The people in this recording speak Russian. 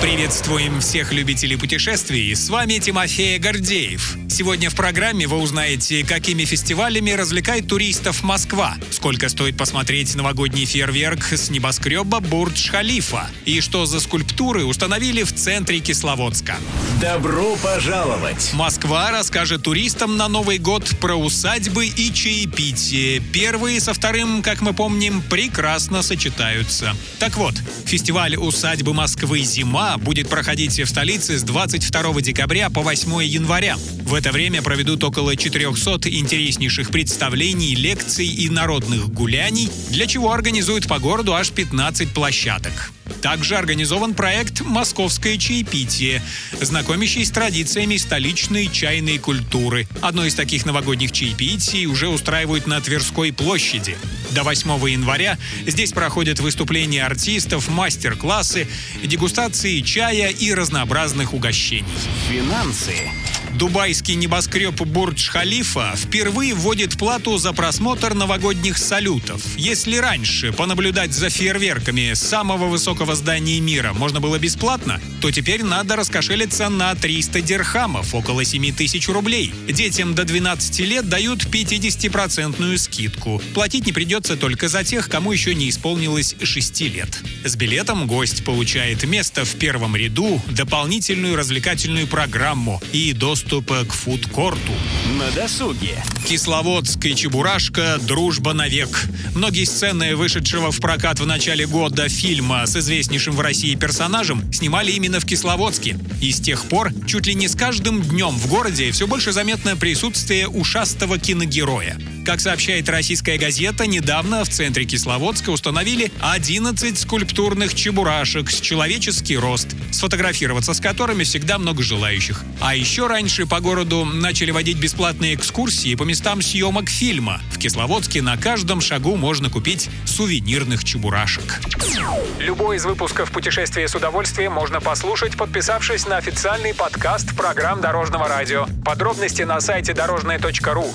Приветствуем всех любителей путешествий. С вами Тимофей Гордеев. Сегодня в программе вы узнаете, какими фестивалями развлекает туристов Москва, сколько стоит посмотреть новогодний фейерверк с небоскреба Бурдж-Халифа и что за скульптуры установили в центре Кисловодска. Добро пожаловать! Москва расскажет туристам на Новый год про усадьбы и чаепитие. Первые со вторым, как мы помним, прекрасно сочетаются. Так вот, фестиваль усадьбы Москвы «Зима» будет проходить в столице с 22 декабря по 8 января. В это время проведут около 400 интереснейших представлений, лекций и народных гуляний, для чего организуют по городу аж 15 площадок. Также организован проект «Московское чаепитие», знакомящий с традициями столичной чайной культуры. Одно из таких новогодних чаепитий уже устраивают на Тверской площади. До 8 января здесь проходят выступления артистов, мастер-классы, дегустации чая и разнообразных угощений. Финансы. Дубайский небоскреб Бурдж-Халифа впервые вводит плату за просмотр новогодних салютов. Если раньше понаблюдать за фейерверками самого высокого здания мира можно было бесплатно, то теперь надо раскошелиться на 300 дирхамов, около 7 тысяч рублей. Детям до 12 лет дают 50% скидку. Платить не придется только за тех, кому еще не исполнилось 6 лет. С билетом гость получает место в первом ряду, дополнительную развлекательную программу и доступ к фудкорту. На досуге. Кисловодск и Чебурашка «Дружба навек». Многие сцены вышедшего в прокат в начале года фильма с известнейшим в России персонажем снимали именно в Кисловодске. И с тех пор чуть ли не с каждым днем в городе все больше заметно присутствие ушастого киногероя. Как сообщает российская газета, недавно в центре Кисловодска установили 11 скульптурных чебурашек с человеческий рост, сфотографироваться с которыми всегда много желающих. А еще раньше по городу начали водить бесплатные экскурсии по местам съемок фильма. В Кисловодске на каждом шагу можно купить сувенирных чебурашек. Любой из выпусков «Путешествие с удовольствием» можно послушать, подписавшись на официальный подкаст программ Дорожного радио. Подробности на сайте дорожное.ру.